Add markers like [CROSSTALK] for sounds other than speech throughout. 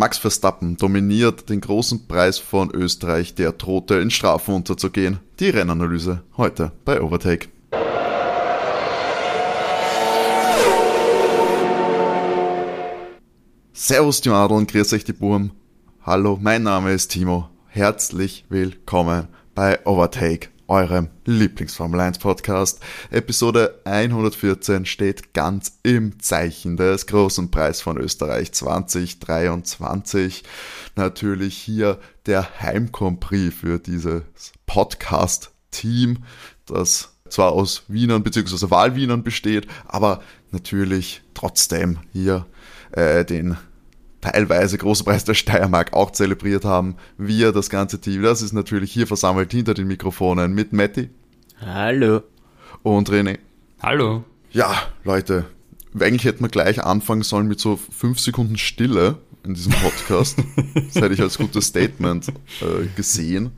Max Verstappen dominiert den großen Preis von Österreich, der drohte in Strafen unterzugehen. Die Rennanalyse heute bei Overtake. Servus die Madeln, grüß euch die Burm. Hallo, mein Name ist Timo. Herzlich willkommen bei Overtake, eurem Lieblingsformel 1 Podcast. Episode 114 steht ganz im Zeichen des großen Preis von Österreich 2023. Natürlich hier der Heimcompris für dieses Podcast-Team, das zwar aus Wienern bzw. Wahlwienern besteht, aber natürlich trotzdem hier äh, den teilweise Großen Preis der Steiermark auch zelebriert haben. Wir, das ganze Team, das ist natürlich hier versammelt hinter den Mikrofonen mit Matti. Hallo. Und René. Hallo. Ja, Leute, eigentlich hätten wir gleich anfangen sollen mit so fünf Sekunden Stille in diesem Podcast. das hätte ich als gutes Statement äh, gesehen.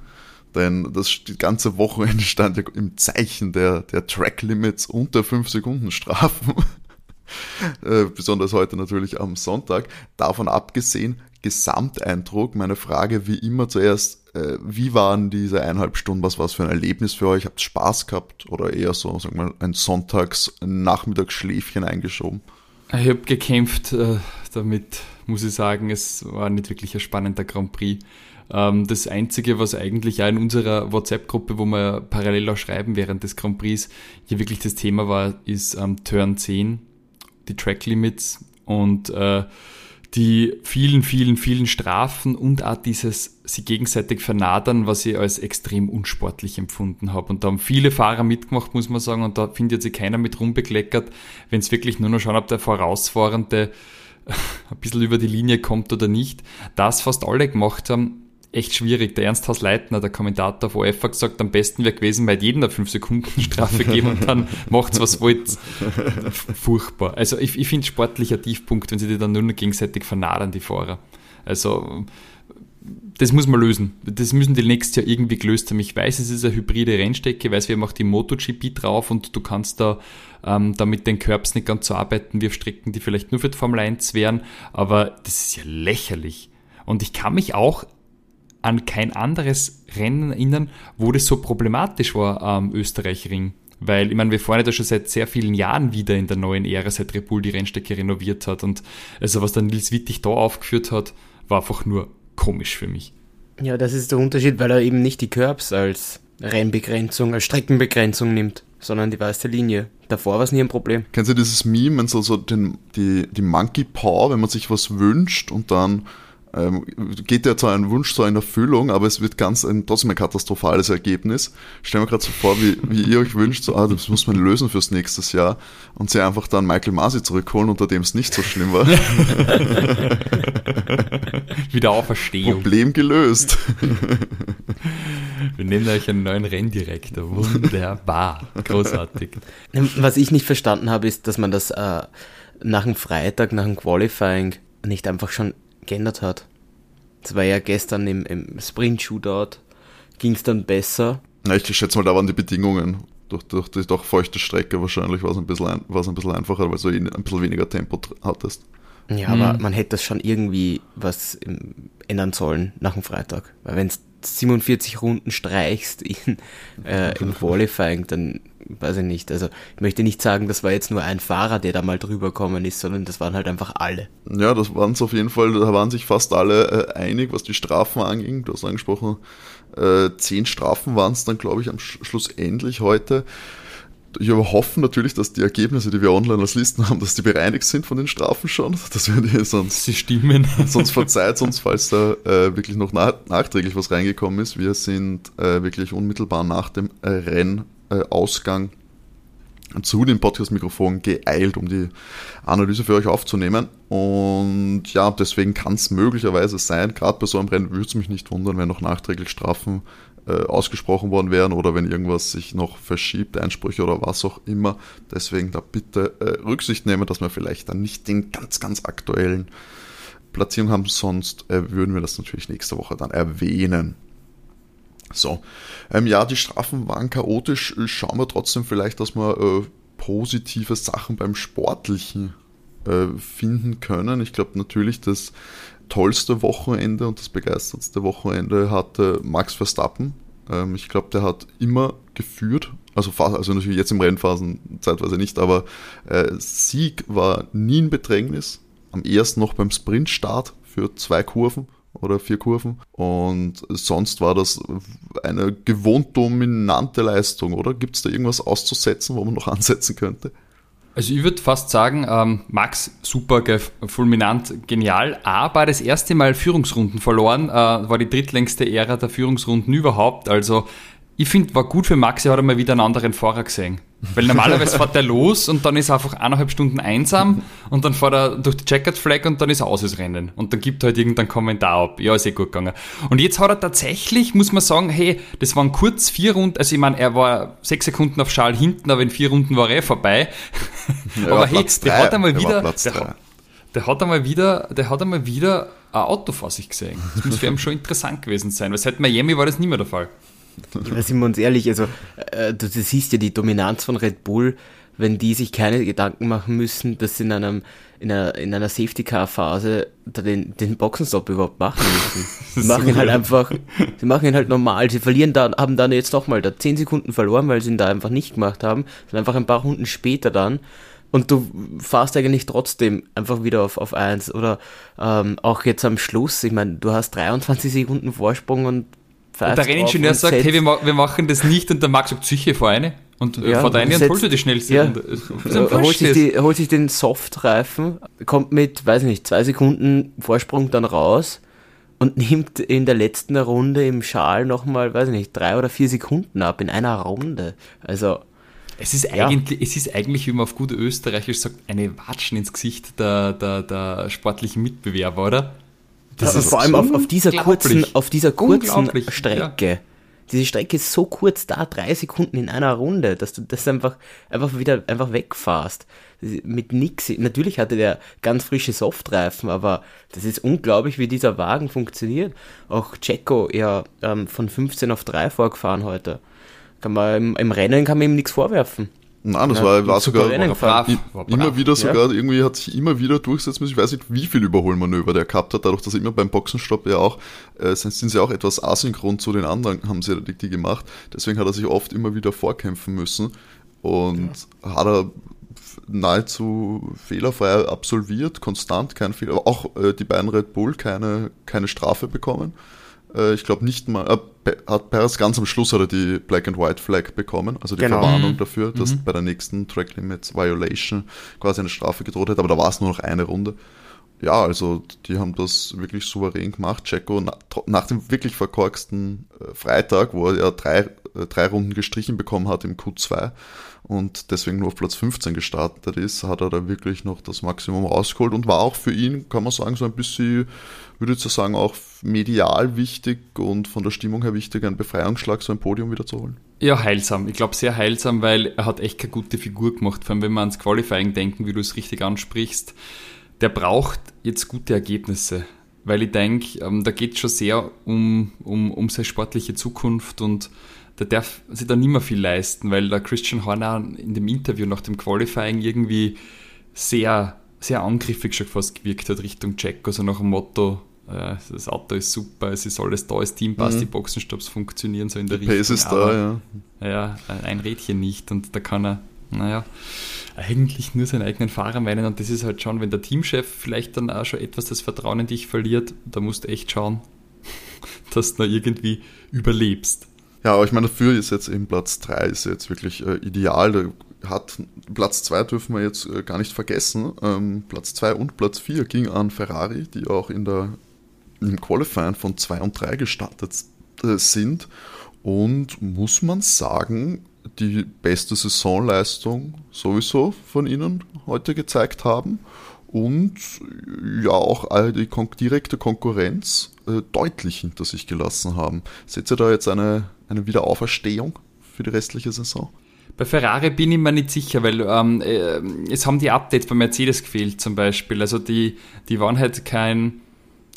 Denn das die ganze Wochenende [LAUGHS] stand ja im Zeichen der, der Track Limits und der 5 Sekunden Strafen. [LAUGHS] Äh, besonders heute natürlich am Sonntag. Davon abgesehen, Gesamteindruck, meine Frage wie immer zuerst, äh, wie waren diese eineinhalb Stunden, was war es für ein Erlebnis für euch? Habt ihr Spaß gehabt oder eher so, sag mal, ein Sonntags-Nachmittagsschläfchen eingeschoben? Ich habe gekämpft äh, damit, muss ich sagen, es war nicht wirklich ein spannender Grand Prix. Ähm, das Einzige, was eigentlich ja in unserer WhatsApp-Gruppe, wo wir parallel auch schreiben während des Grand Prix, hier wirklich das Thema war, ist ähm, Turn 10 die Track Limits und äh, die vielen, vielen, vielen Strafen und auch dieses sie gegenseitig vernadern, was ich als extrem unsportlich empfunden habe. Und da haben viele Fahrer mitgemacht, muss man sagen, und da findet sich keiner mit rumbekleckert, wenn es wirklich nur noch schauen, ob der Vorausfahrende [LAUGHS] ein bisschen über die Linie kommt oder nicht. Das fast alle gemacht haben, echt schwierig. Der Ernst Haus Leitner, der Kommentator auf OF, hat gesagt, am besten wäre gewesen, weil jeden eine 5 Sekunden Strafe [LAUGHS] geben und dann macht's was wollt. Furchtbar. Also ich, ich finde sportlicher Tiefpunkt, wenn sie die dann nur noch gegenseitig vernadern, die Fahrer. Also das muss man lösen. Das müssen die nächstes Jahr irgendwie gelöst haben. Ich weiß, es ist eine hybride Rennstrecke, weiß, wir haben auch die MotoGP drauf und du kannst da, ähm, da mit den Curbs nicht ganz so arbeiten wie auf Strecken, die vielleicht nur für die Formel 1 wären, aber das ist ja lächerlich. Und ich kann mich auch an kein anderes Rennen erinnern, wo das so problematisch war am Österreich-Ring. Weil, ich meine, wir fahren ja da schon seit sehr vielen Jahren wieder in der neuen Ära, seit Red Bull die Rennstrecke renoviert hat. Und also was dann Nils Wittig da aufgeführt hat, war einfach nur komisch für mich. Ja, das ist der Unterschied, weil er eben nicht die Curbs als Rennbegrenzung, als Streckenbegrenzung nimmt, sondern die weiße Linie. Davor war es nie ein Problem. Kennst du dieses Meme, wenn so, so den, die, die Monkey Paw, wenn man sich was wünscht und dann ähm, geht ja zwar ein Wunsch so in Erfüllung, aber es wird ganz ein, trotzdem ein katastrophales Ergebnis. Stellen wir gerade so vor, wie, wie ihr euch wünscht, so, ah, das muss man lösen fürs nächste Jahr und sie einfach dann Michael Masi zurückholen, unter dem es nicht so schlimm war. [LAUGHS] Wieder Auferstehung. Problem gelöst. Wir nehmen euch einen neuen Renndirektor. Wunderbar. Großartig. Was ich nicht verstanden habe, ist, dass man das äh, nach dem Freitag, nach dem Qualifying nicht einfach schon geändert hat. Das war ja gestern im, im Sprint-Shootout, ging es dann besser. Ja, ich schätze mal, da waren die Bedingungen. Durch, durch die doch feuchte Strecke wahrscheinlich war es ein, bisschen ein, ein bisschen einfacher, weil du eh ein bisschen weniger Tempo hattest. Ja, mhm. aber man hätte das schon irgendwie was ändern sollen nach dem Freitag. Weil wenn es 47 Runden streichst in, äh, im [LAUGHS] Qualifying, dann weiß ich nicht. Also ich möchte nicht sagen, das war jetzt nur ein Fahrer, der da mal drüber gekommen ist, sondern das waren halt einfach alle. Ja, das waren es auf jeden Fall, da waren sich fast alle äh, einig, was die Strafen anging. Du hast angesprochen, äh, zehn Strafen waren es dann, glaube ich, am Sch Schluss endlich heute ich hoffe natürlich, dass die Ergebnisse, die wir online als Listen haben, dass die bereinigt sind von den Strafen schon. Das wäre die sonst. Sie stimmen. [LAUGHS] Sonst verzeiht uns, falls da äh, wirklich noch nach, nachträglich was reingekommen ist. Wir sind äh, wirklich unmittelbar nach dem äh, Rennausgang zu dem Podcast-Mikrofon geeilt, um die Analyse für euch aufzunehmen. Und ja, deswegen kann es möglicherweise sein, gerade bei so einem Rennen würde es mich nicht wundern, wenn noch nachträglich Strafen äh, ausgesprochen worden wären oder wenn irgendwas sich noch verschiebt, Einsprüche oder was auch immer. Deswegen da bitte äh, Rücksicht nehmen, dass wir vielleicht dann nicht den ganz, ganz aktuellen Platzierung haben, sonst äh, würden wir das natürlich nächste Woche dann erwähnen. So, ähm, ja, die Strafen waren chaotisch. Schauen wir trotzdem vielleicht, dass wir äh, positive Sachen beim Sportlichen äh, finden können. Ich glaube natürlich, dass tollste Wochenende und das begeistertste Wochenende hatte Max Verstappen. Ähm, ich glaube, der hat immer geführt, also, also natürlich jetzt im Rennphasen zeitweise nicht, aber äh, Sieg war nie ein Bedrängnis. Am ersten noch beim Sprintstart für zwei Kurven oder vier Kurven. Und sonst war das eine gewohnt dominante Leistung, oder? Gibt es da irgendwas auszusetzen, wo man noch [LAUGHS] ansetzen könnte? Also ich würde fast sagen, ähm, Max super fulminant genial, aber das erste Mal Führungsrunden verloren, äh, war die drittlängste Ära der Führungsrunden überhaupt. Also ich finde, war gut für Max, er hat einmal wieder einen anderen Fahrer gesehen. Weil normalerweise fährt er los und dann ist er einfach eineinhalb Stunden einsam und dann fährt er durch die Checkered Flag und dann ist er aus das Rennen. Und dann gibt er halt irgendeinen Kommentar ab. Ja, ist eh gut gegangen. Und jetzt hat er tatsächlich, muss man sagen, hey, das waren kurz vier Runden, also ich meine, er war sechs Sekunden auf Schal hinten, aber in vier Runden war er eh vorbei. Ja, [LAUGHS] aber hey, der hat einmal wieder, der, der, hat einmal wieder, der hat einmal wieder ein Auto vor sich gesehen. Das muss für ihn schon interessant gewesen sein, weil seit Miami war das nicht mehr der Fall. Ja, sind wir uns ehrlich, also äh, du, du siehst ja die Dominanz von Red Bull, wenn die sich keine Gedanken machen müssen, dass sie in einem in einer, in einer Safety-Car-Phase den, den Boxenstopp überhaupt machen müssen. [LAUGHS] Sie machen ihn halt einfach, sie machen ihn halt normal. Sie verlieren da, haben dann jetzt nochmal da 10 Sekunden verloren, weil sie ihn da einfach nicht gemacht haben. Sind einfach ein paar Runden später dann. Und du fahrst eigentlich trotzdem einfach wieder auf, auf 1. Oder ähm, auch jetzt am Schluss, ich meine, du hast 23 Sekunden Vorsprung und und der Renningenieur sagt, hey, wir, wir, machen das nicht und der Max sagt, sicher, vor eine. Und äh, ja, vor eine und holst du die schnellste ja, Runde. Holt sich, die, holt sich den Softreifen, kommt mit, weiß nicht, zwei Sekunden Vorsprung dann raus und nimmt in der letzten Runde im Schal nochmal, weiß nicht, drei oder vier Sekunden ab in einer Runde. Also. Es ist, ja. eigentlich, es ist eigentlich, wie man auf gute Österreichisch sagt, eine Watschen ins Gesicht der, der, der sportlichen Mitbewerber, oder? Das ja, ist vor allem auf, auf dieser kurzen, auf dieser kurzen Strecke. Ja. Diese Strecke ist so kurz da, drei Sekunden in einer Runde, dass du das einfach, einfach wieder einfach wegfahrst. Mit nix. Natürlich hatte der ganz frische Softreifen, aber das ist unglaublich, wie dieser Wagen funktioniert. Auch Checo ja ähm, von 15 auf 3 vorgefahren heute. Kann man im, im Rennen kann man ihm nichts vorwerfen. Nein, das ja, war, war sogar war brav, war immer wieder sogar, ja. irgendwie hat sich immer wieder durchsetzen müssen. Ich weiß nicht, wie viel Überholmanöver der gehabt hat, dadurch, dass er immer beim Boxenstopp ja auch, äh, sind, sie auch etwas asynchron zu den anderen, haben sie die, die gemacht. Deswegen hat er sich oft immer wieder vorkämpfen müssen und ja. hat er nahezu fehlerfrei absolviert, konstant, kein Fehler. Auch äh, die beiden Red Bull keine, keine Strafe bekommen. Äh, ich glaube nicht mal, äh, hat Perez ganz am Schluss hat er die Black and White Flag bekommen, also die genau. Verwarnung mhm. dafür, dass mhm. bei der nächsten Track Limits Violation quasi eine Strafe gedroht hat, aber da war es nur noch eine Runde. Ja, also die haben das wirklich souverän gemacht. Checo na, nach dem wirklich verkorksten äh, Freitag, wo er ja drei, äh, drei Runden gestrichen bekommen hat im Q2 und deswegen nur auf Platz 15 gestartet ist, hat er da wirklich noch das Maximum rausgeholt und war auch für ihn, kann man sagen, so ein bisschen würde ich sagen, auch medial wichtig und von der Stimmung her wichtig, einen Befreiungsschlag, so ein Podium wieder zu holen? Ja, heilsam. Ich glaube, sehr heilsam, weil er hat echt keine gute Figur gemacht. Vor allem, wenn wir ans Qualifying denken, wie du es richtig ansprichst. Der braucht jetzt gute Ergebnisse, weil ich denke, ähm, da geht es schon sehr um, um, um seine sportliche Zukunft und der darf sich da nicht mehr viel leisten, weil der Christian Horner in dem Interview nach dem Qualifying irgendwie sehr, sehr angriffig schon fast gewirkt hat Richtung Check, also nach dem Motto, äh, das Auto ist super, es ist alles da, das Team passt, mhm. die Boxenstops funktionieren so in der die Richtung. Pace ist da, ja. Ja, ein Rädchen nicht und da kann er, naja, eigentlich nur seinen eigenen Fahrer meinen und das ist halt schon, wenn der Teamchef vielleicht dann auch schon etwas das Vertrauen in dich verliert, da musst du echt schauen, [LAUGHS] dass du da irgendwie überlebst. Ja, aber ich meine, dafür ist jetzt eben Platz 3 ist jetzt wirklich äh, ideal. Hat Platz 2 dürfen wir jetzt äh, gar nicht vergessen. Ähm, Platz 2 und Platz 4 ging an Ferrari, die auch in der im Qualifying von 2 und 3 gestartet äh, sind und muss man sagen, die beste Saisonleistung sowieso von ihnen heute gezeigt haben und ja auch die direkte Konkurrenz äh, deutlich hinter sich gelassen haben. Seht ihr da jetzt eine, eine Wiederauferstehung für die restliche Saison? Bei Ferrari bin ich mir nicht sicher, weil ähm, äh, es haben die Updates bei Mercedes gefehlt zum Beispiel. Also die, die waren halt kein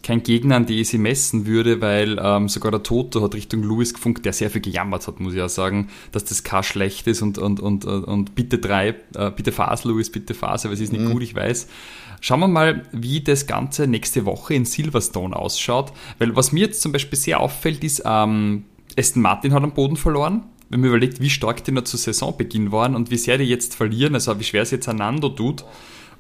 kein Gegner, an die ich sie messen würde, weil ähm, sogar der Toto hat Richtung Lewis gefunkt, der sehr viel gejammert hat, muss ich ja sagen, dass das Car schlecht ist und, und, und, und bitte drei, äh, bitte Fas, Lewis, bitte Fas, aber es ist nicht mhm. gut, ich weiß. Schauen wir mal, wie das Ganze nächste Woche in Silverstone ausschaut, weil was mir jetzt zum Beispiel sehr auffällt, ist, ähm, Aston Martin hat am Boden verloren, wenn man überlegt, wie stark die noch zu Saisonbeginn waren und wie sehr die jetzt verlieren, also wie schwer es jetzt einander tut.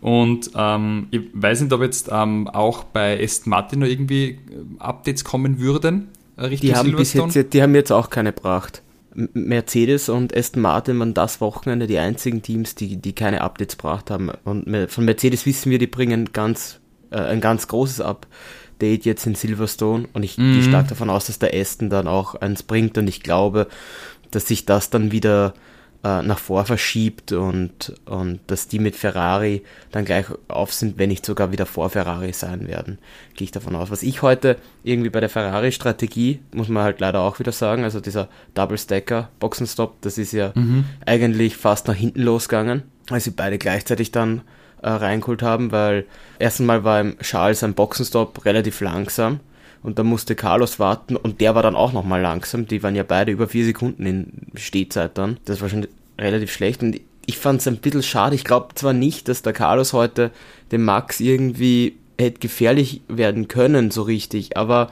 Und ähm, ich weiß nicht, ob jetzt ähm, auch bei Aston Martin noch irgendwie äh, Updates kommen würden. Äh, Richtung die, haben bis jetzt, die haben jetzt auch keine gebracht. Mercedes und Aston Martin waren das Wochenende die einzigen Teams, die, die keine Updates gebracht haben. Und von Mercedes wissen wir, die bringen ganz, äh, ein ganz großes Update jetzt in Silverstone. Und ich mhm. gehe stark davon aus, dass der Aston dann auch eins bringt. Und ich glaube, dass sich das dann wieder äh, nach vor verschiebt und, und dass die mit Ferrari dann gleich auf sind, wenn nicht sogar wieder vor Ferrari sein werden, gehe ich davon aus. Was ich heute irgendwie bei der Ferrari-Strategie, muss man halt leider auch wieder sagen, also dieser Double-Stacker, Boxenstopp, das ist ja mhm. eigentlich fast nach hinten losgegangen, als sie beide gleichzeitig dann äh, reingeholt haben, weil erstens mal war im Charles ein Boxenstopp relativ langsam und dann musste Carlos warten und der war dann auch nochmal langsam. Die waren ja beide über vier Sekunden in Stehzeit dann. Das war schon relativ schlecht und ich fand es ein bisschen schade. Ich glaube zwar nicht, dass der Carlos heute dem Max irgendwie hätte gefährlich werden können, so richtig, aber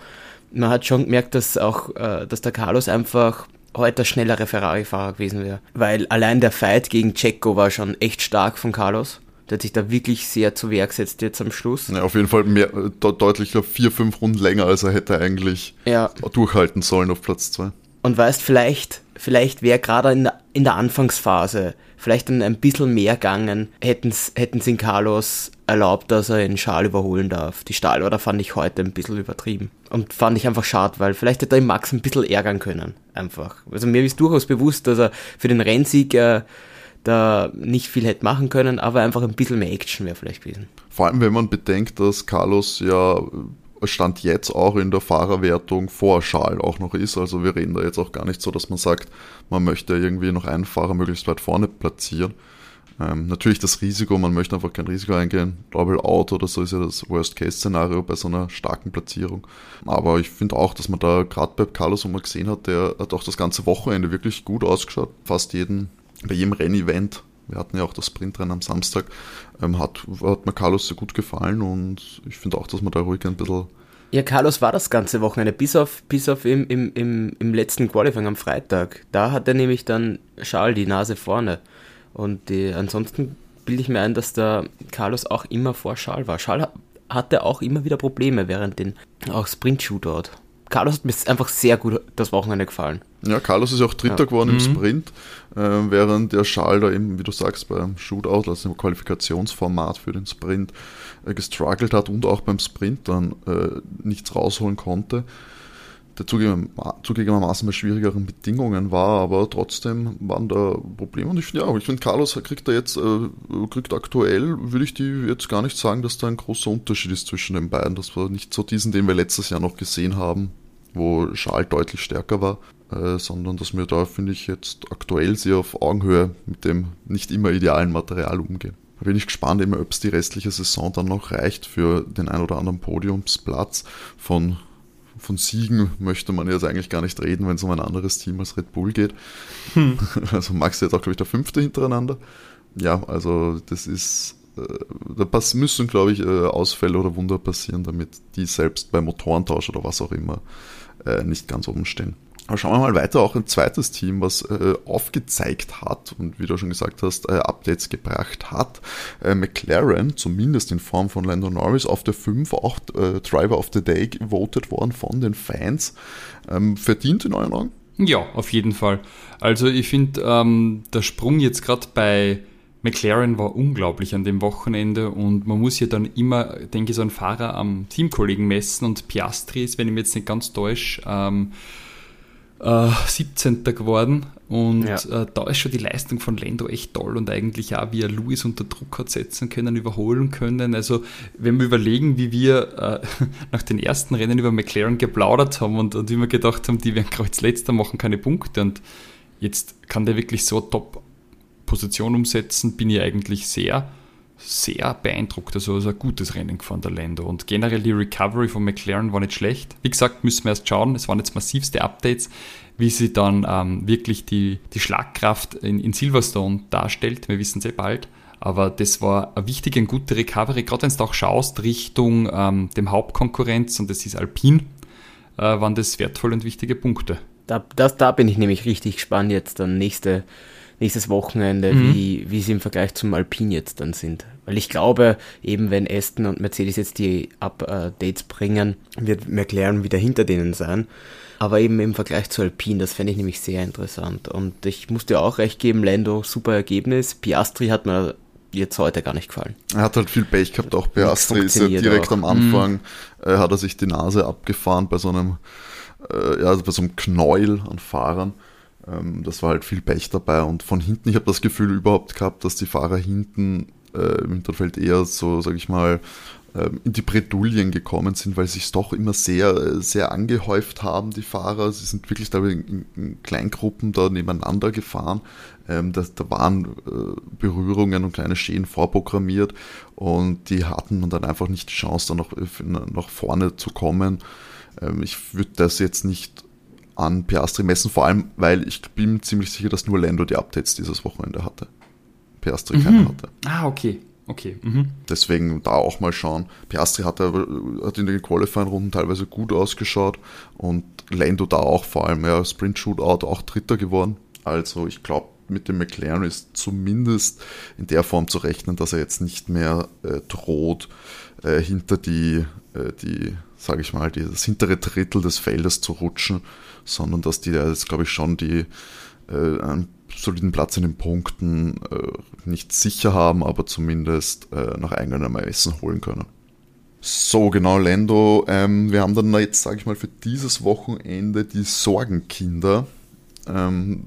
man hat schon gemerkt, dass auch, äh, dass der Carlos einfach heute der schnellere Ferrari-Fahrer gewesen wäre. Weil allein der Fight gegen Checo war schon echt stark von Carlos. Der hat sich da wirklich sehr zu Wehr gesetzt jetzt am Schluss. Ja, auf jeden Fall mehr, de deutlich, glaube vier, fünf Runden länger, als er hätte eigentlich ja. durchhalten sollen auf Platz zwei. Und weißt, vielleicht, vielleicht wäre gerade in der, in der Anfangsphase vielleicht ein, ein bisschen mehr gegangen, hätten es in Carlos erlaubt, dass er in Schal überholen darf. Die Stahlorder fand ich heute ein bisschen übertrieben. Und fand ich einfach schade, weil vielleicht hätte er Max ein bisschen ärgern können. Einfach. Also mir ist durchaus bewusst, dass er für den Rennsieg äh, da nicht viel hätte machen können, aber einfach ein bisschen mehr Action wäre vielleicht gewesen. Vor allem, wenn man bedenkt, dass Carlos ja Stand jetzt auch in der Fahrerwertung vor Schal auch noch ist. Also wir reden da jetzt auch gar nicht so, dass man sagt, man möchte irgendwie noch einen Fahrer möglichst weit vorne platzieren. Ähm, natürlich das Risiko, man möchte einfach kein Risiko eingehen. Double Out oder so ist ja das Worst-Case-Szenario bei so einer starken Platzierung. Aber ich finde auch, dass man da gerade bei Carlos, wo man gesehen hat, der hat auch das ganze Wochenende wirklich gut ausgeschaut. Fast jeden bei jedem Rennevent, wir hatten ja auch das Sprintrennen am Samstag, ähm, hat, hat mir Carlos sehr gut gefallen und ich finde auch, dass man da ruhig ein bisschen. Ja, Carlos war das ganze Wochenende, bis auf, bis auf im, im, im, im letzten Qualifying am Freitag. Da hat er nämlich dann Charles die Nase vorne. Und die, ansonsten bilde ich mir ein, dass der Carlos auch immer vor Charles war. Charles hatte auch immer wieder Probleme während den auch Sprint-Shootout. Carlos hat mir einfach sehr gut das Wochenende gefallen. Ja, Carlos ist auch Dritter ja. geworden mhm. im Sprint, äh, während der Schal da eben, wie du sagst, beim Shootout, also im Qualifikationsformat für den Sprint, äh, gestruggelt hat und auch beim Sprint dann äh, nichts rausholen konnte. Der zugegebenermaßen bei schwierigeren Bedingungen war, aber trotzdem waren da Probleme. Und ich finde, ja, ich finde, Carlos kriegt da jetzt, äh, kriegt aktuell, würde ich die jetzt gar nicht sagen, dass da ein großer Unterschied ist zwischen den beiden. Das war nicht so diesen, den wir letztes Jahr noch gesehen haben, wo Schal deutlich stärker war, äh, sondern dass wir da, finde ich, jetzt aktuell sehr auf Augenhöhe mit dem nicht immer idealen Material umgehen. Da bin ich gespannt, ob es die restliche Saison dann noch reicht für den ein oder anderen Podiumsplatz. Von, von Siegen möchte man jetzt eigentlich gar nicht reden, wenn es um ein anderes Team als Red Bull geht. Hm. [LAUGHS] Also Max ist jetzt auch, glaube ich, der fünfte hintereinander. Ja, also das ist äh, da müssen, glaube ich, äh, Ausfälle oder Wunder passieren, damit die selbst bei Motorentausch oder was auch immer äh, nicht ganz oben stehen. Aber schauen wir mal weiter, auch ein zweites Team, was äh, aufgezeigt hat und wie du schon gesagt hast, äh, Updates gebracht hat. Äh, McLaren, zumindest in Form von Lando Norris, auf der 5 auch äh, Driver of the Day gewotet worden von den Fans. Ähm, verdient in euren Augen? Ja, auf jeden Fall. Also ich finde, ähm, der Sprung jetzt gerade bei McLaren war unglaublich an dem Wochenende und man muss ja dann immer, denke ich, so einen Fahrer am Teamkollegen messen und Piastri ist, wenn ich mich jetzt nicht ganz täusche, ähm, äh, 17. geworden und ja. äh, da ist schon die Leistung von Lando echt toll und eigentlich auch, wie er Lewis unter Druck hat setzen können, überholen können. Also wenn wir überlegen, wie wir äh, [LAUGHS] nach den ersten Rennen über McLaren geplaudert haben und, und wie wir gedacht haben, die werden Kreuz letzter machen keine Punkte und jetzt kann der wirklich so top Position umsetzen, bin ich eigentlich sehr, sehr beeindruckt. Also ist ein gutes Rennen gefahren, der Lando. Und generell die Recovery von McLaren war nicht schlecht. Wie gesagt, müssen wir erst schauen. Es waren jetzt massivste Updates, wie sie dann ähm, wirklich die, die Schlagkraft in, in Silverstone darstellt. Wir wissen es eh bald. Aber das war eine wichtige und gute Recovery, gerade wenn du auch schaust Richtung ähm, dem Hauptkonkurrenz, und das ist Alpine, äh, waren das wertvolle und wichtige Punkte. Da, das, da bin ich nämlich richtig gespannt jetzt dann nächste, nächstes Wochenende, mhm. wie, wie sie im Vergleich zum Alpine jetzt dann sind. Weil ich glaube, eben wenn Aston und Mercedes jetzt die Updates bringen, wird McLaren wieder hinter denen sein. Aber eben im Vergleich zu Alpine, das fände ich nämlich sehr interessant. Und ich muss dir auch recht geben, Lando, super Ergebnis. Piastri hat mir jetzt heute gar nicht gefallen. Er hat halt viel Pech gehabt, auch Piastri ist ja direkt auch. am Anfang, mhm. äh, hat er sich die Nase abgefahren bei so einem, äh, ja, bei so einem Knäuel an Fahrern. Ähm, das war halt viel Pech dabei und von hinten, ich habe das Gefühl überhaupt gehabt, dass die Fahrer hinten äh, im Hinterfeld eher so, sag ich mal, ähm, in die Bredouillen gekommen sind, weil es doch immer sehr, sehr angehäuft haben, die Fahrer. Sie sind wirklich da in, in Kleingruppen da nebeneinander gefahren. Ähm, da, waren äh, Berührungen und kleine Schäden vorprogrammiert und die hatten dann einfach nicht die Chance, da noch nach vorne zu kommen. Ähm, ich würde das jetzt nicht an Piastri messen, vor allem, weil ich bin ziemlich sicher, dass nur Lando die Updates dieses Wochenende hatte. Piastri mhm. keine hatte. Ah, okay. Okay. Mhm. Deswegen da auch mal schauen. Piastri hat, hat in den Qualifying-Runden teilweise gut ausgeschaut und Lando da auch vor allem, ja, Sprint Shootout auch Dritter geworden. Also ich glaube, mit dem McLaren ist zumindest in der Form zu rechnen, dass er jetzt nicht mehr äh, droht, äh, hinter die, äh, die sage ich mal, die, das hintere Drittel des Feldes zu rutschen, sondern dass die da jetzt, glaube ich, schon die äh, einen soliden Platz in den Punkten äh, nicht sicher haben, aber zumindest äh, nach eigenem Ermessen holen können. So, genau, Lando. Ähm, wir haben dann jetzt, sage ich mal, für dieses Wochenende die Sorgenkinder, ähm,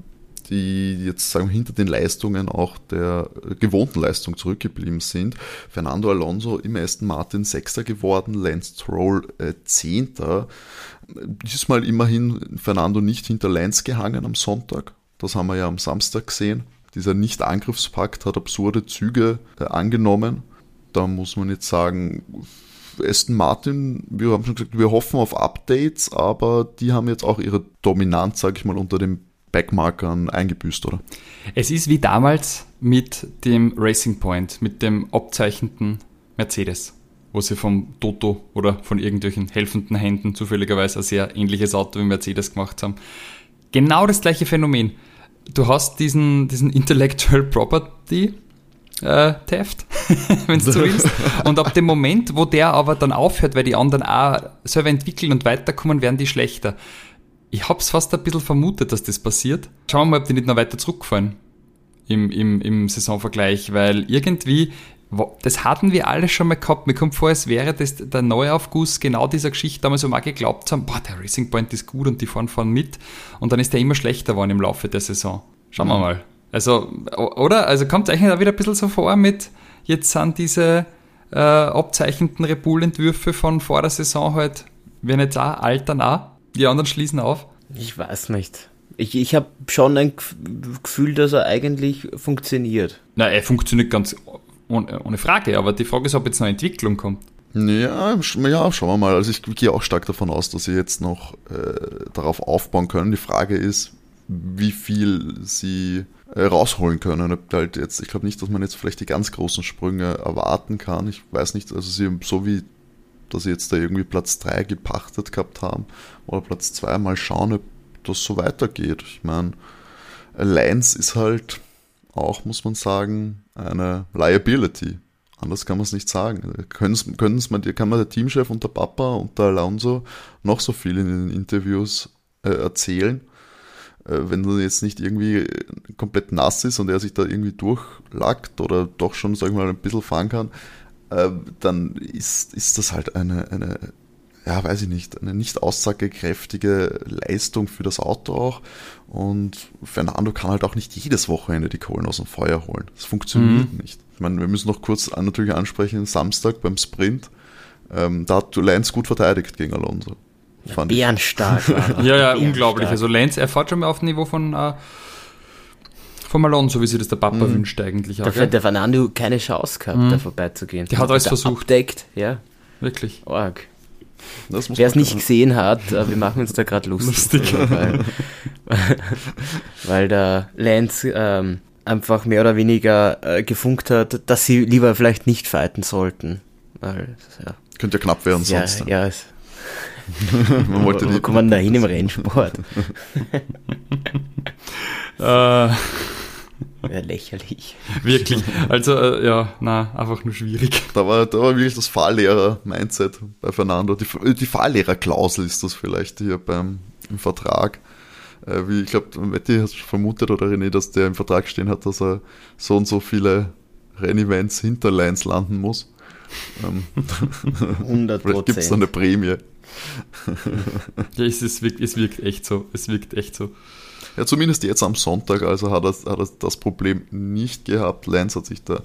die jetzt sagen hinter den Leistungen auch der gewohnten Leistung zurückgeblieben sind. Fernando Alonso im ersten Martin Sechster geworden, Lance Stroll äh, Zehnter. Diesmal immerhin Fernando nicht hinter Lance gehangen am Sonntag, das haben wir ja am Samstag gesehen. Dieser Nicht-Angriffspakt hat absurde Züge äh, angenommen. Da muss man jetzt sagen, Aston Martin, wir haben schon gesagt, wir hoffen auf Updates, aber die haben jetzt auch ihre Dominanz, sage ich mal, unter den Backmarkern eingebüßt, oder? Es ist wie damals mit dem Racing Point, mit dem abzeichneten Mercedes, wo sie vom Toto oder von irgendwelchen helfenden Händen zufälligerweise ein sehr ähnliches Auto wie Mercedes gemacht haben. Genau das gleiche Phänomen du hast diesen, diesen Intellectual Property äh, Theft, [LAUGHS] wenn du so willst. [LAUGHS] Und ab dem Moment, wo der aber dann aufhört, weil die anderen auch selber entwickeln und weiterkommen, werden die schlechter. Ich hab's fast ein bisschen vermutet, dass das passiert. Schauen wir mal, ob die nicht noch weiter zurückfallen im, im, im Saisonvergleich, weil irgendwie das hatten wir alle schon mal gehabt. Mir kommt vor, es wäre das der Neuaufguss genau dieser Geschichte damals, wo wir geglaubt haben, boah, der Racing Point ist gut und die fahren vorne mit. Und dann ist der immer schlechter geworden im Laufe der Saison. Schauen wir mhm. mal. Also, oder? Also kommt es eigentlich da wieder ein bisschen so vor mit, jetzt sind diese äh, abzeichneten Repul-Entwürfe von vor der Saison halt, werden jetzt auch altern auch. Die anderen schließen auf. Ich weiß nicht. Ich, ich habe schon ein Gefühl, dass er eigentlich funktioniert. Na, er funktioniert ganz ohne, ohne Frage, aber die Frage ist, ob jetzt eine Entwicklung kommt. Ja, ja, schauen wir mal. Also ich gehe auch stark davon aus, dass sie jetzt noch äh, darauf aufbauen können. Die Frage ist, wie viel sie äh, rausholen können. Halt jetzt, ich glaube nicht, dass man jetzt vielleicht die ganz großen Sprünge erwarten kann. Ich weiß nicht, also sie so wie dass sie jetzt da irgendwie Platz 3 gepachtet gehabt haben oder Platz 2, mal schauen, ob das so weitergeht. Ich meine, Lance ist halt auch, muss man sagen, eine Liability. Anders kann man es nicht sagen. Können's, können's man, kann man der Teamchef und der Papa und der Alonso noch so viel in den Interviews äh, erzählen. Äh, wenn er jetzt nicht irgendwie komplett nass ist und er sich da irgendwie durchlackt oder doch schon, sag ich mal, ein bisschen fahren kann, äh, dann ist, ist das halt eine, eine ja, weiß ich nicht, eine nicht aussagekräftige Leistung für das Auto auch. Und Fernando kann halt auch nicht jedes Wochenende die Kohlen aus dem Feuer holen. Das funktioniert mhm. nicht. Ich meine, wir müssen noch kurz natürlich ansprechen, Samstag beim Sprint, ähm, da hat Lance gut verteidigt gegen Alonso. Ja, bärenstark. [LAUGHS] ja, ja, unglaublich. Also Lance, er fährt schon mal auf dem Niveau von, äh, Vom Alonso, wie sich das der Papa Mhm. wünscht eigentlich. Auch, Dafür hat gell? der Fernando keine Chance gehabt, Mhm. da vorbeizugehen. Der hat alles Da versucht. Abdeckt, ja, Wirklich. muss Wer es nicht gesehen hat, äh, wir machen uns da gerade lustig. Lustig. Weil, weil der Lance ähm, einfach mehr oder weniger äh, gefunkt hat, dass sie lieber vielleicht nicht fighten sollten. Weil, ja, Könnte ja knapp werden ja, sonst. ja, es, [LAUGHS] Man wollte wo, wo die, kommt man da hin im Rennsport? [LAUGHS] Äh, Ja, lächerlich. wirklich. Also, äh, ja, na, einfach nur schwierig. da, war, da war wirklich das Fahrlehrer-Mindset bei Fernando. Die, die Fahrlehrer-Klausel ist das vielleicht hier beim im Vertrag. Äh, wie, ich glaube, Matti hat vermutet oder René, dass der im Vertrag stehen hat, dass er so und so viele Rennevents hinter Lines landen muss. Ähm, 100 [LAUGHS] Vielleicht gibt es da eine Prämie. Ja, es, es, wirkt, es wirkt echt so. Es wirkt echt so. Ja, zumindest jetzt am Sonntag, also hat er, hat er das Problem nicht gehabt. Lance hat sich da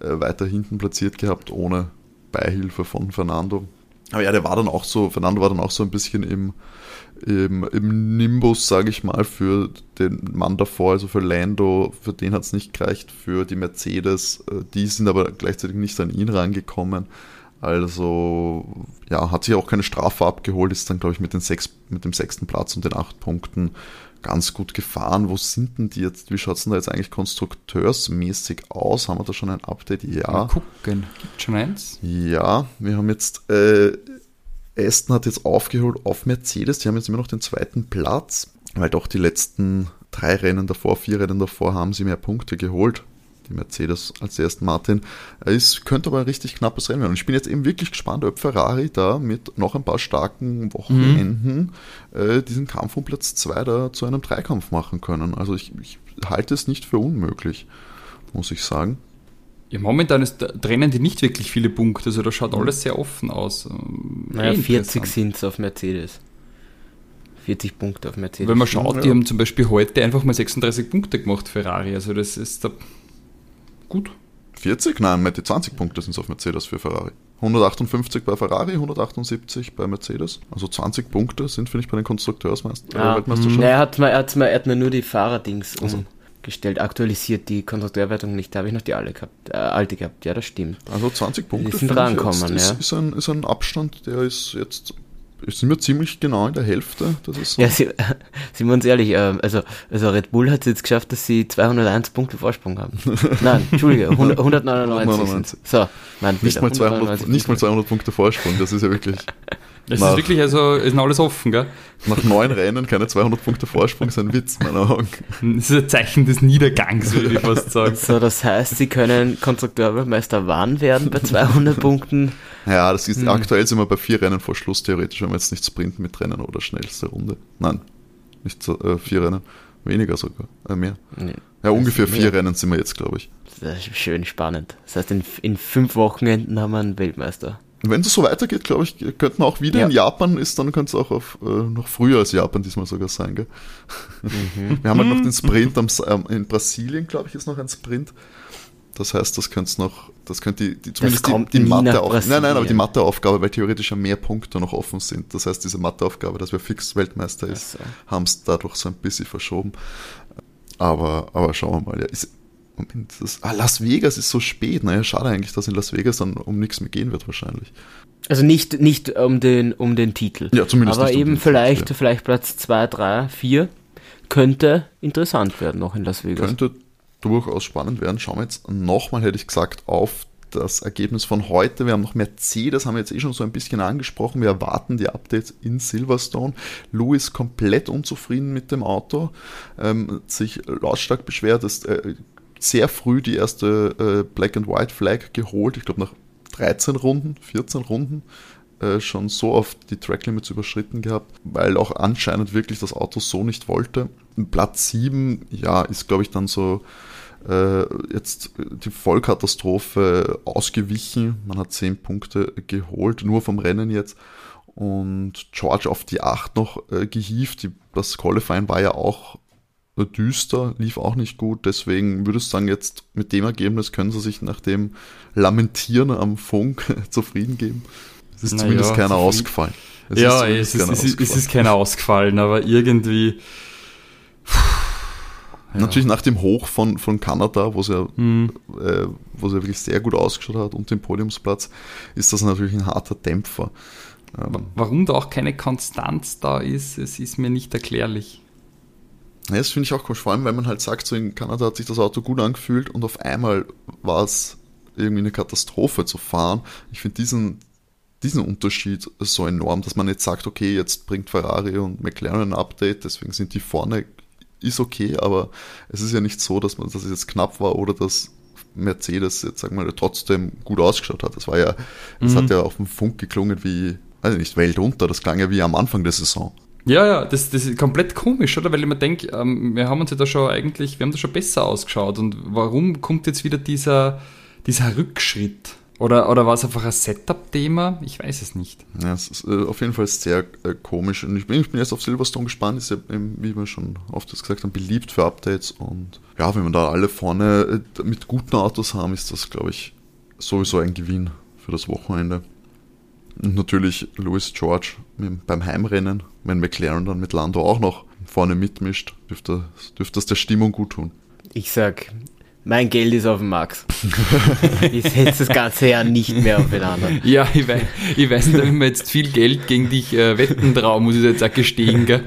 äh, weiter hinten platziert gehabt, ohne Beihilfe von Fernando. Aber ja, der war dann auch so, Fernando war dann auch so ein bisschen im, im, im Nimbus, sage ich mal, für den Mann davor, also für Lando, für den hat es nicht gereicht, für die Mercedes, äh, die sind aber gleichzeitig nicht an ihn rangekommen. Also, ja, hat sich auch keine Strafe abgeholt, ist dann, glaube ich, mit, den sechs, mit dem sechsten Platz und den acht Punkten ganz gut gefahren. Wo sind denn die jetzt? Wie schaut es denn da jetzt eigentlich konstrukteursmäßig aus? Haben wir da schon ein Update? Mal Ja. gucken. Gibt schon eins? Ja, wir haben jetzt, äh, Aston hat jetzt aufgeholt auf Mercedes. Die haben jetzt immer noch den zweiten Platz, weil doch die letzten drei Rennen davor, vier Rennen davor haben sie mehr Punkte geholt. Die Mercedes als ersten Martin. Es könnte aber ein richtig knappes Rennen werden. Und ich bin jetzt eben wirklich gespannt, ob Ferrari da mit noch ein paar starken Wochenenden äh, diesen Kampf um Platz 2 da zu einem Dreikampf machen können. Also ich, ich halte es nicht für unmöglich, muss ich sagen. Ja, momentan ist, trennen die nicht wirklich viele Punkte, also da schaut alles sehr offen aus. Ähm, Naja, eh 40 interessant. sind es auf Mercedes. 40 Punkte auf Mercedes. Wenn man schaut, Ja. die haben zum Beispiel heute einfach mal 36 Punkte gemacht, Ferrari. Also das ist da gut. 40? Nein, Mette, 20 Punkte sind es auf Mercedes für Ferrari. 158 bei Ferrari, 178 bei Mercedes. Also 20 Punkte sind, finde ich, bei den Konstrukteursmeister Ah, äh, Weltmeisterschaften. Er hat mal, er hat mal, er hat mir nur die Fahrerdings Also. umgestellt, aktualisiert die Konstrukteurwertung nicht. Da habe ich noch die alle gehabt, äh, alte gehabt. Ja, das stimmt. Also 20 Punkte Die sind rankommen, jetzt, ja. ist, ist, ein, ist ein Abstand, der ist jetzt, sind wir ziemlich genau in der Hälfte. Das ist so. Ja, sie, [LAUGHS] sind wir uns ehrlich, ähm, also, also Red Bull hat es jetzt geschafft, dass sie 201 Punkte Vorsprung haben. [LAUGHS] Nein, Entschuldige, 100, 199 sind's. So, mein nicht, Fehler, mal 200, 199 nicht mal Punkte. 200 Punkte Vorsprung, das ist ja wirklich [LAUGHS] Es Nach- ist wirklich, also ist noch alles offen, gell? nach neun Rennen keine 200 Punkte Vorsprung, ist ein Witz, meiner Augen. Das ist ein Zeichen des Niedergangs, würde ich fast sagen. So, das heißt, sie können Konstrukteurweltmeister wann werden bei 200 Punkten? Ja, das ist Hm. aktuell sind wir bei vier Rennen vor Schluss theoretisch, wenn wir jetzt nicht sprinten mit Rennen oder schnellste Runde. Nein, nicht so, äh, vier Rennen, weniger sogar, äh, mehr. Nee, Ja, ungefähr mehr. vier Rennen sind wir jetzt, glaube ich. Das ist schön spannend. Das heißt, in, in fünf Wochenenden haben wir einen Weltmeister. Wenn es so weitergeht, glaube ich, könnten wir auch wieder Ja. in Japan ist, dann könnte es auch auf, äh, noch früher als Japan diesmal sogar sein, gell? Mhm. Wir haben halt noch den Sprint am, ähm, in Brasilien, glaube ich, ist noch ein Sprint. Das heißt, das könnte noch, das könnte die, die zumindest die, die Mathe Nein, nein, aber die. Matheaufgabe, weil theoretisch ja mehr Punkte noch offen sind. Das heißt, diese Matheaufgabe, dass wer fix Weltmeister ist, so. haben es dadurch so ein bisschen verschoben. Aber, aber schauen wir mal. Ja, ist, Moment, das, ah, Las Vegas ist so spät. Naja, schade eigentlich, dass in Las Vegas dann um nichts mehr gehen wird wahrscheinlich. Also nicht, nicht um den, um den Titel. Ja, zumindest Aber nicht um eben den vielleicht, Titel, vielleicht Platz 2, 3, 4 könnte interessant werden noch in Las Vegas. Könnte durchaus spannend werden. Schauen wir jetzt nochmal, hätte ich gesagt, auf das Ergebnis von heute. Wir haben noch Mercedes, haben wir jetzt eh schon so ein bisschen angesprochen. Wir erwarten die Updates in Silverstone. Lewis komplett unzufrieden mit dem Auto, ähm, sich lautstark beschwert, ist äh, sehr früh die erste äh, Black and White Flag geholt. Ich glaube nach 13 Runden, 14 Runden äh, schon so oft die Track Limits überschritten gehabt, weil auch anscheinend wirklich das Auto so nicht wollte. Platz 7, ja, ist glaube ich dann so äh, jetzt die Vollkatastrophe ausgewichen. Man hat 10 Punkte geholt, nur vom Rennen jetzt. Und George auf die 8 noch äh, gehievt. Die, das Qualifying war ja auch düster, lief auch nicht gut. Deswegen würde ich sagen, jetzt mit dem Ergebnis können sie sich nach dem Lamentieren am Funk [LAUGHS] zufrieden geben. Es ist Na zumindest ja, keiner ausgefallen. Es ja, zumindest es ist, keiner es, ist, es ausgefallen. ist keiner ausgefallen, aber irgendwie. Ja. Natürlich nach dem Hoch von, von Kanada, wo es ja, mhm. äh, wo es ja wirklich sehr gut ausgeschaut hat und dem Podiumsplatz, ist das natürlich ein harter Dämpfer. Ähm, Warum da auch keine Konstanz da ist, es ist mir nicht erklärlich. Ja, das finde ich auch komisch, vor allem weil man halt sagt, so in Kanada hat sich das Auto gut angefühlt und auf einmal war es irgendwie eine Katastrophe zu fahren. Ich finde diesen, diesen Unterschied so enorm, dass man jetzt sagt, okay, jetzt bringt Ferrari und McLaren ein Update, deswegen sind die vorne, ist okay, aber es ist ja nicht so, dass man, dass es jetzt knapp war oder dass Mercedes jetzt, sagen wir mal, trotzdem gut ausgeschaut hat. Es war ja, es mhm. hat ja auf dem Funk geklungen wie, weiß ich nicht, Welt unter, das klang ja wie am Anfang der Saison. Ja, ja, das, das ist komplett komisch, oder? Weil ich mir denke, ähm, wir haben uns ja da schon eigentlich, wir haben da schon besser ausgeschaut. Und warum kommt jetzt wieder dieser, dieser Rückschritt? Oder, oder war es einfach ein Setup-Thema? Ich weiß es nicht. Ja, es ist äh, auf jeden Fall sehr äh, komisch. Und ich bin, ich bin jetzt auf Silverstone gespannt. Ist ja, eben, wie wir schon oft gesagt haben, beliebt für Updates. Und ja, wenn wir da alle vorne äh, mit guten Autos haben, ist das, glaube ich, sowieso ein Gewinn für das Wochenende. Und natürlich Louis George beim Heimrennen, wenn McLaren dann mit Lando auch noch vorne mitmischt, dürfte, dürfte das der Stimmung gut tun. Ich sag, mein Geld ist auf dem Max. [LAUGHS] ich setze das ganze Jahr nicht mehr auf den anderen. Ja, ich weiß, ich weiß nicht, ob ich mir jetzt viel Geld gegen dich äh, wetten traue, muss ich jetzt auch gestehen. Gell?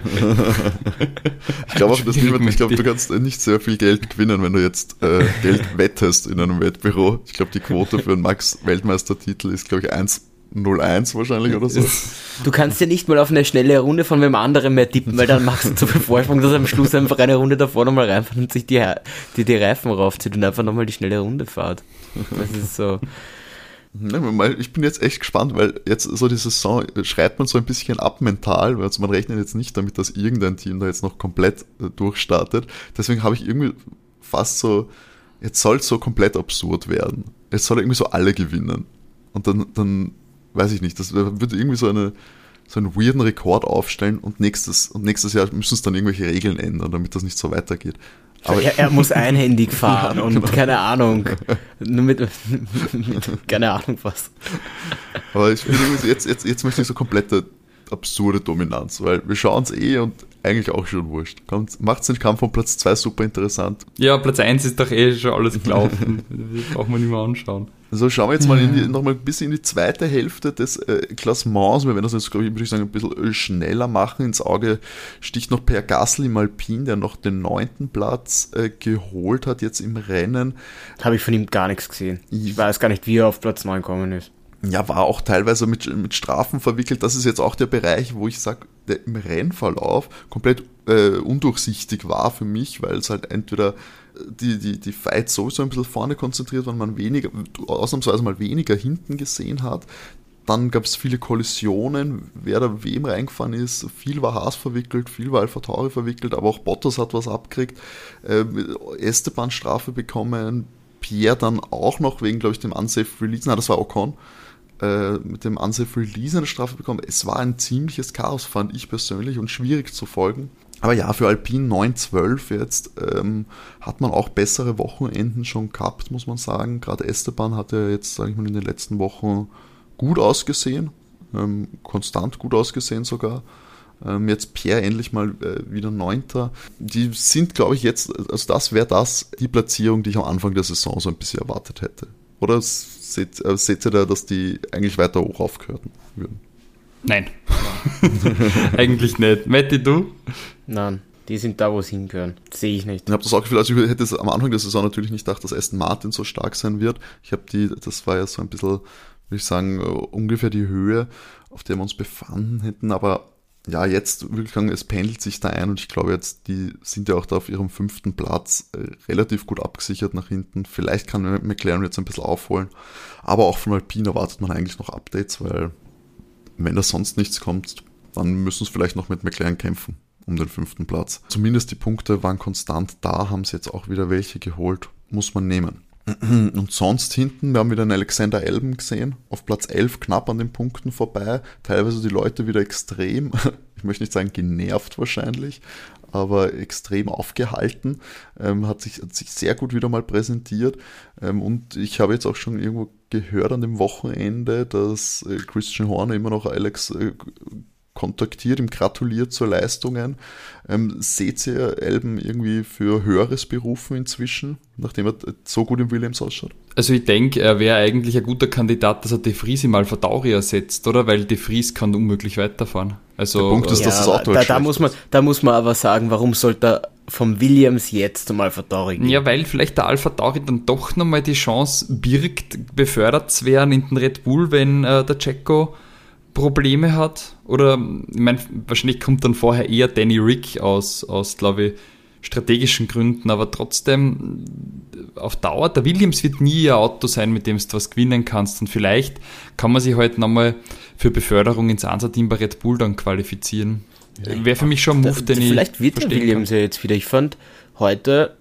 Ich glaube auch, dass niemand, ich glaube, du kannst nicht sehr viel Geld gewinnen, wenn du jetzt äh, Geld wettest in einem Wettbüro. Ich glaube, die Quote für einen Max-Weltmeistertitel ist, glaube ich, 1 0-1 wahrscheinlich oder so. [LAUGHS] Du kannst ja nicht mal auf eine schnelle Runde von wem anderen mehr tippen, weil dann machst du zu viel Vorsprung, dass am Schluss einfach eine Runde davor nochmal reinfährt und sich die, die, die Reifen raufzieht und einfach nochmal die schnelle Runde fahrt. Das ist so. Ich bin jetzt echt gespannt, weil jetzt so die Saison schreibt man so ein bisschen ab mental, also man rechnet jetzt nicht damit, dass irgendein Team da jetzt noch komplett äh, durchstartet. Deswegen habe ich irgendwie fast so, jetzt soll es so komplett absurd werden. Jetzt soll irgendwie so alle gewinnen. Und dann, dann weiß ich nicht, das würde irgendwie so, eine, so einen weirden Rekord aufstellen und nächstes, und nächstes Jahr müssen es dann irgendwelche Regeln ändern, damit das nicht so weitergeht. Aber er, er muss einhändig [LAUGHS] fahren ja, und genau. keine Ahnung. Nur [LAUGHS] mit, mit, keine Ahnung was. Aber ich finde jetzt, jetzt, jetzt möchte ich so komplette absurde Dominanz, weil wir schauen es eh und eigentlich auch schon wurscht. Macht den Kampf von Platz 2 super interessant. Ja, Platz 1 ist doch eh schon alles gelaufen. [LAUGHS] das braucht man nicht mehr anschauen. Also schauen wir jetzt mal die, noch mal ein bisschen in die zweite Hälfte des äh, Klassements. Wir werden das jetzt, glaube ich, würde ich sagen, ein bisschen äh, schneller machen. Ins Auge sticht noch Per Gasly im Alpin, der noch den neunten Platz äh, geholt hat jetzt im Rennen. Habe ich von ihm gar nichts gesehen. Ich weiß gar nicht, wie er auf Platz 9 gekommen ist ja, war auch teilweise mit, mit Strafen verwickelt. Das ist jetzt auch der Bereich, wo ich sage, der im Rennverlauf komplett äh, undurchsichtig war für mich, weil es halt entweder die, die, die Fights sowieso ein bisschen vorne konzentriert waren, man weniger, ausnahmsweise mal weniger hinten gesehen hat. Dann gab es viele Kollisionen, wer da wem reingefahren ist. Viel war Haas verwickelt, viel war Alpha Tauri verwickelt, aber auch Bottas hat was abgekriegt. Äh, Esteban Strafe bekommen, Pierre dann auch noch wegen, glaube ich, dem Unsafe Release. Na, das war Ocon äh, mit dem Unsafe Release eine Strafe bekommen. Es war ein ziemliches Chaos, fand ich persönlich, und schwierig zu folgen. Aber ja, für Alpine 9-12 jetzt ähm, hat man auch bessere Wochenenden schon gehabt, muss man sagen. Gerade Esteban hat ja jetzt, sage ich mal, in den letzten Wochen gut ausgesehen, ähm, konstant gut ausgesehen sogar. Ähm, jetzt Pierre endlich mal äh, wieder Neunter. Die sind, glaube ich, jetzt, also das wäre das, die Platzierung, die ich am Anfang der Saison so ein bisschen erwartet hätte. Oder seht, äh, seht ihr da, dass die eigentlich weiter hoch aufgehört würden? Nein. [LAUGHS] eigentlich nicht. Matti, du? Nein. Die sind da, wo sie hingehören. Sehe ich nicht. Ich habe das auch Gefühl, also ich hätte es am Anfang der Saison natürlich nicht gedacht, dass Aston Martin so stark sein wird. Ich habe die, das war ja so ein bisschen, würde ich sagen, äh, ungefähr die Höhe, auf der wir uns befanden hätten, aber ja, jetzt würde ich sagen, es pendelt sich da ein und ich glaube jetzt, die sind ja auch da auf ihrem fünften Platz äh, relativ gut abgesichert nach hinten. Vielleicht kann McLaren jetzt ein bisschen aufholen, aber auch von Alpine erwartet man eigentlich noch Updates, weil wenn da sonst nichts kommt, dann müssen es vielleicht noch mit McLaren kämpfen um den fünften Platz. Zumindest die Punkte waren konstant da, haben sie jetzt auch wieder welche geholt, muss man nehmen. [CLEARS THROAT] Und sonst hinten, wir haben wieder einen Alexander Elben gesehen, auf Platz 11 knapp an den Punkten vorbei. Teilweise die Leute wieder extrem, [LAUGHS] ich möchte nicht sagen genervt wahrscheinlich, aber extrem aufgehalten. Ähm, hat, sich, hat sich sehr gut wieder mal präsentiert. Ähm, und ich habe jetzt auch schon irgendwo gehört an dem Wochenende, dass äh, Christian Horner immer noch Alex äh, kontaktiert, ihm gratuliert zur Leistungen. Ähm, seht ihr Elben irgendwie für höheres berufen inzwischen, nachdem er so gut im Williams ausschaut? Also ich denke, er wäre eigentlich ein guter Kandidat, dass er De Vries mal vor Tauri ersetzt, oder? Weil De Vries kann unmöglich weiterfahren. Also, Der Punkt ist, Ja, dass das Auto da, da, muss man, ist. da muss man aber sagen, warum sollte er vom Williams jetzt mal Vertauring gehen? Ja, weil vielleicht der Alpha Tauri dann doch nochmal die Chance birgt, befördert zu werden in den Red Bull, wenn äh, der Checo Probleme hat. Oder, ich meine, wahrscheinlich kommt dann vorher eher Danny Rick aus, aus glaube ich, strategischen Gründen, aber trotzdem auf Dauer, der Williams wird nie ein Auto sein, mit dem du was gewinnen kannst und vielleicht kann man sich halt nochmal für Beförderung ins Ansa-Team bei Red Bull dann qualifizieren. Wäre für mich schon ein Da- Move, den ich Vielleicht wird der Williams ja jetzt wieder. Ich fand heute,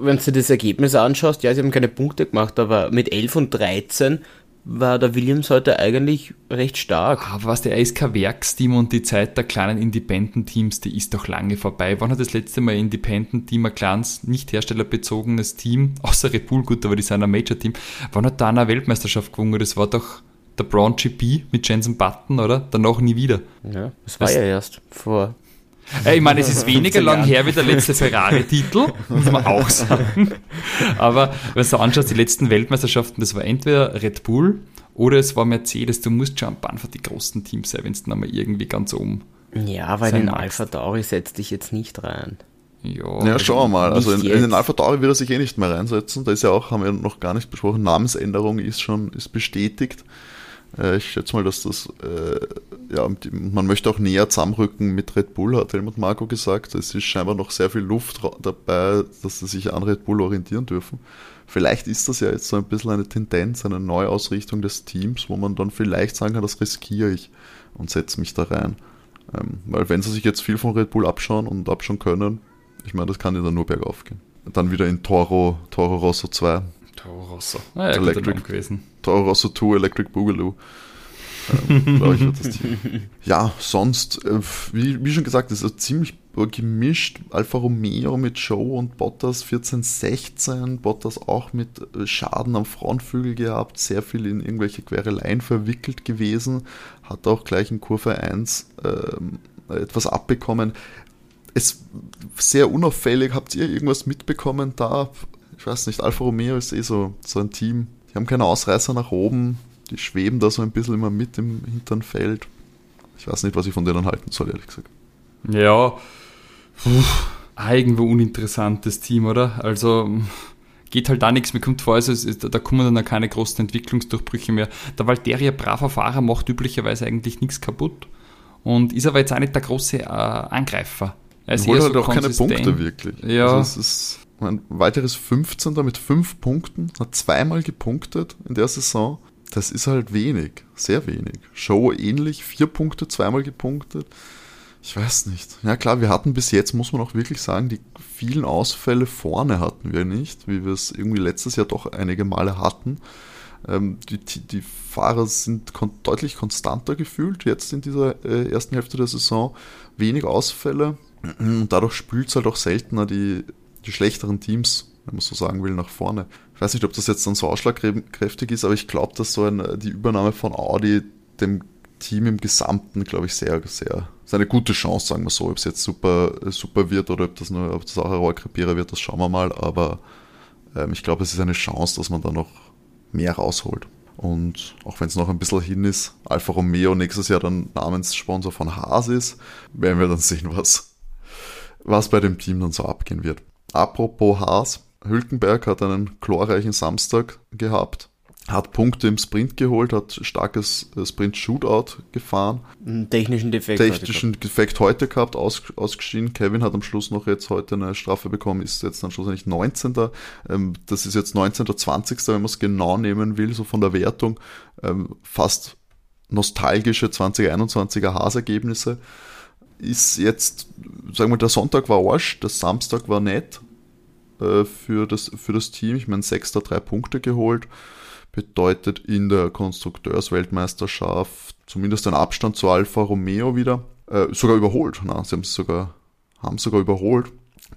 wenn du dir das Ergebnis anschaust, ja, sie haben keine Punkte gemacht, aber mit 11 und 13 war der Williams heute eigentlich recht stark. Aber was der ist kein Werksteam und die Zeit der kleinen Independent-Teams, die ist doch lange vorbei. Wann hat das letzte Mal ein Independent-Team, ein kleines, nicht herstellerbezogenes Team, [LAUGHS] außer Red Bull, gut, aber die sind ein Major-Team, wann hat da eine Weltmeisterschaft gewonnen? Das war doch der Braun GP mit Jensen Button, oder? Danach nie wieder. Ja, das war Was- ja erst vor. Äh, Ich meine, es ist [LAUGHS] weniger 15 lang her wie der letzte Ferrari-Titel, muss man auch sagen. Aber wenn du anschaust, die letzten Weltmeisterschaften, das war entweder Red Bull oder es war Mercedes. Du musst schon ein für die großen Teams sein, wenn es dann mal irgendwie ganz oben. Ja, weil den. Alpha Tauri setzt dich jetzt nicht rein. Ja, Ja, schauen wir mal. Also in, in den. Alpha Tauri wird er sich eh nicht mehr reinsetzen. Da ist ja auch, haben wir noch gar nicht besprochen, Namensänderung ist schon ist bestätigt. Ich schätze mal, dass das, äh, ja, man möchte auch näher zusammenrücken mit Red Bull, hat Helmut Marko gesagt. Es ist scheinbar noch sehr viel Luft dabei, dass sie sich an Red Bull orientieren dürfen. Vielleicht ist das ja jetzt so ein bisschen eine Tendenz, eine Neuausrichtung des Teams, wo man dann vielleicht sagen kann, das riskiere ich und setze mich da rein. Ähm, weil wenn sie sich jetzt viel von Red Bull abschauen und abschauen können, ich meine, das kann ja dann nur bergauf gehen. Dann wieder in Toro, Toro Rosso 2, Toro Rosso. Ah, ja, Electric. Gewesen. Toro Rosso 2 Electric Boogaloo. Ähm. [LAUGHS] Ja, sonst, äh, wie, wie schon gesagt, ist es ziemlich gemischt. Alfa Romeo mit Joe und Bottas 14, 16. Bottas auch mit äh, Schaden am Frontflügel gehabt, sehr viel in irgendwelche Quereleien verwickelt gewesen. Hat auch gleich in Kurve 1 ähm, etwas abbekommen. Es sehr unauffällig. Habt ihr irgendwas mitbekommen da? Ich weiß nicht, Alfa Romeo ist eh so, so ein Team. Die haben keine Ausreißer nach oben. Die schweben da so ein bisschen immer mit im hinteren Feld. Ich weiß nicht, was ich von denen halten soll, ehrlich gesagt. Ja, puh, irgendwo uninteressantes Team, oder? Also geht halt da nichts mehr, kommt vor, also ist, da kommen dann auch keine großen Entwicklungsdurchbrüche mehr. Der Valteria braver Fahrer macht üblicherweise eigentlich nichts kaputt und ist aber jetzt auch nicht der große äh, Angreifer. Er ist holt halt so auch keine. Punkte wirklich. Ja. Also ein weiteres 15. mit 5 Punkten, hat zweimal gepunktet in der Saison. Das ist halt wenig, sehr wenig. Show ähnlich, vier Punkte, zweimal gepunktet. Ich weiß nicht. Ja klar, wir hatten bis jetzt, muss man auch wirklich sagen, die vielen Ausfälle vorne hatten wir nicht, wie wir es irgendwie letztes Jahr doch einige Male hatten. Ähm, die, die, die Fahrer sind kon deutlich konstanter gefühlt, jetzt in dieser äh, ersten Hälfte der Saison. Wenig Ausfälle und dadurch spült es halt auch seltener die, die schlechteren Teams, wenn man so sagen will, nach vorne. Ich weiß nicht, ob das jetzt dann so ausschlagkräftig ist, aber ich glaube, dass so eine, die Übernahme von Audi dem Team im Gesamten, glaube ich, sehr, sehr, ist eine gute Chance, sagen wir so. Ob es jetzt super, super wird oder ob das nur, ob das auch ein Rohrkrepierer wird, das schauen wir mal, aber ähm, ich glaube, es ist eine Chance, dass man da noch mehr rausholt. Und auch wenn es noch ein bisschen hin ist, Alfa Romeo nächstes Jahr dann Namenssponsor von Haas ist, werden wir dann sehen, was, was bei dem Team dann so abgehen wird. Apropos Haas, Hülkenberg hat einen glorreichen Samstag gehabt, hat Punkte im Sprint geholt, hat starkes äh, Sprint-Shootout gefahren, Einen technischen Defekt. heute technischen Defekt heute gehabt, aus, ausgeschieden. Kevin hat am Schluss noch jetzt heute eine Strafe bekommen, ist jetzt dann schlussendlich 19. Ähm, das ist jetzt 19. 20. wenn man es genau nehmen will, so von der Wertung. Ähm, fast nostalgische 2021er Haas-Ergebnisse. Ist jetzt, sagen wir, der Sonntag war Arsch, der Samstag war nett äh, für, das, für das Team. Ich meine, Sechster drei Punkte geholt. Bedeutet in der Konstrukteursweltmeisterschaft zumindest ein Abstand zu Alfa Romeo wieder. Äh, sogar überholt. Na, sie haben es sogar, haben sogar überholt.